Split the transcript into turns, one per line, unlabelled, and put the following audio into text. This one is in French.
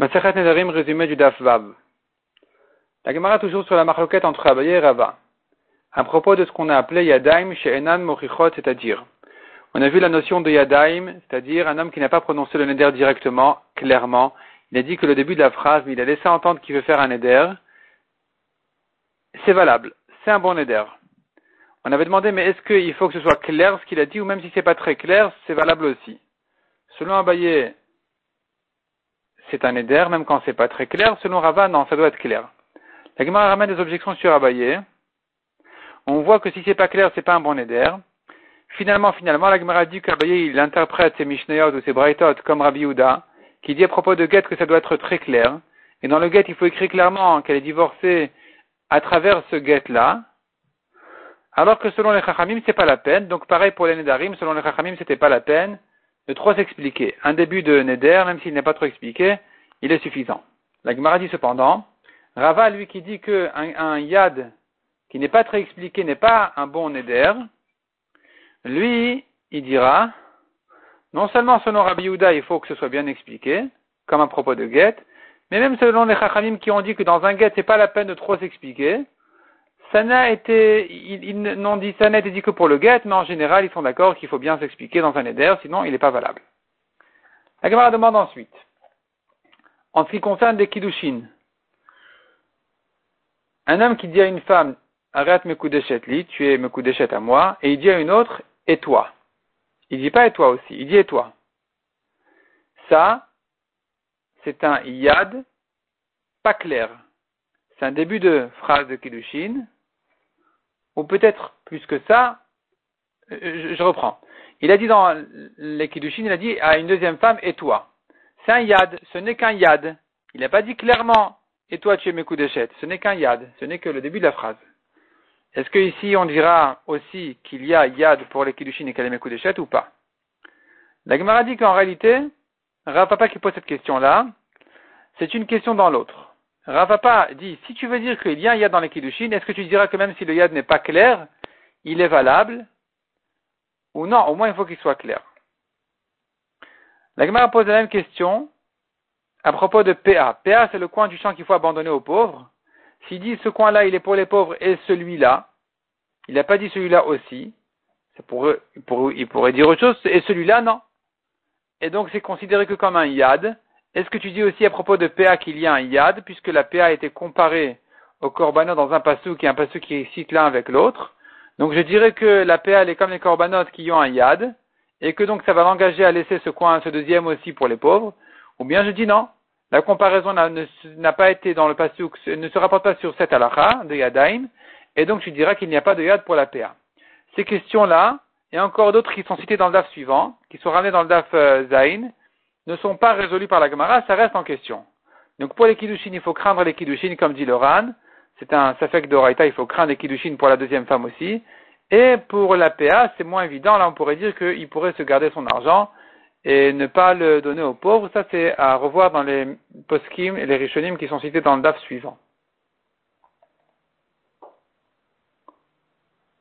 Masachat Nedarim, résumé du Daf Vav. La Gemara toujours sur la marloquette entre Abaye et Rava. À propos de ce qu'on a appelé Yadaim chez Enan Mochichot, c'est-à-dire, on a vu la notion de Yadaim, c'est-à-dire un homme qui n'a pas prononcé le Neder directement, clairement. Il a dit que le début de la phrase, mais il a laissé entendre qu'il veut faire un Neder. C'est valable. C'est un bon Neder. On avait demandé, mais est-ce qu'il faut que ce soit clair ce qu'il a dit, ou même si c'est pas très clair, c'est valable aussi. Selon Abaye, c'est un éder, même quand c'est pas très clair. Selon Rava, non, ça doit être clair. La Gemara ramène des objections sur Abaye. On voit que si c'est pas clair, c'est pas un bon éder. Finalement, finalement, la Gemara dit qu'Abaye, il interprète ses Mishnayot ou ses Braitot comme Rabbi Yehuda, qui dit à propos de Get que ça doit être très clair. Et dans le Get, il faut écrire clairement qu'elle est divorcée à travers ce Get-là. Alors que selon les Chachamim, c'est pas la peine. Donc pareil pour les Nedarim, selon les Chachamim, c'était pas la peine de trop s'expliquer. Un début de Neder, même s'il n'est pas trop expliqué, il est suffisant. La Gemara dit cependant, Rava, lui qui dit que un, yad qui n'est pas très expliqué n'est pas un bon Neder, lui, il dira, non seulement selon Rabbi Yehuda, il faut que ce soit bien expliqué, comme à propos de Get, mais même selon les Chachamim qui ont dit que dans un Get, c'est pas la peine de trop s'expliquer, ça n'a été, ils, dit, dit que pour le get, mais en général, ils sont d'accord qu'il faut bien s'expliquer dans un éder, sinon il n'est pas valable. La Gemara demande ensuite, en ce qui concerne les kiddushin, un homme qui dit à une femme, arrête mes coups li, tu es mes coups à moi, et il dit à une autre, et toi? Il dit pas et toi aussi, il dit et toi. Ça, c'est un yad pas clair. C'est un début de phrase de Kiddushin, ou peut-être plus que ça, euh, je, reprends. Il a dit dans les Kiddushin, il a dit à une deuxième femme, et toi? C'est un yad, ce n'est qu'un yad. Il n'a pas dit clairement, et toi tu es mes coups d'échette. Ce n'est qu'un yad, ce n'est que le début de la phrase. Est-ce que ici on dira aussi qu'il y a yad pour les Kiddushin et qu'elle est mes coups d'échette ou pas? La Gemara dit qu'en réalité, Rav Papa qui pose cette question-là, c'est une question dans l'autre. Ravapa dit, si tu veux dire qu'il y a un yad dans les kiddushin, est-ce que tu diras que même si le yad n'est pas clair, il est valable Ou non, au moins il faut qu'il soit clair. La pose la même question à propos de PA. PA, c'est le coin du champ qu'il faut abandonner aux pauvres. S'il dit ce coin-là, il est pour les pauvres et celui-là, il n'a pas dit celui-là aussi. Pour, pour, il pourrait dire autre chose, et celui-là, non. Et donc c'est considéré que comme un yad, est-ce que tu dis aussi à propos de PA qu'il y a un yad, puisque la PA a été comparée au korbanot dans un passou qui est un passou qui cite l'un avec l'autre Donc je dirais que la PA elle est comme les korbanot qui ont un yad, et que donc ça va l'engager à laisser ce coin, ce deuxième aussi pour les pauvres. Ou bien je dis non, la comparaison n'a pas été dans le passou, ne se rapporte pas sur cette halakha de yadaim, et donc tu diras qu'il n'y a pas de yad pour la PA. Ces questions-là, et encore d'autres qui sont citées dans le DAF suivant, qui sont ramenées dans le DAF euh, Zain, ne sont pas résolus par la Gemara, ça reste en question. Donc pour les Kiddushin, il faut craindre les Kiddushin, comme dit le Ran. C'est un Safek d'Oraita, il faut craindre les Kiddushin pour la deuxième femme aussi. Et pour la PA, c'est moins évident. Là, on pourrait dire qu'il pourrait se garder son argent et ne pas le donner aux pauvres. Ça, c'est à revoir dans les poskim et les rishonim qui sont cités dans le DAF suivant.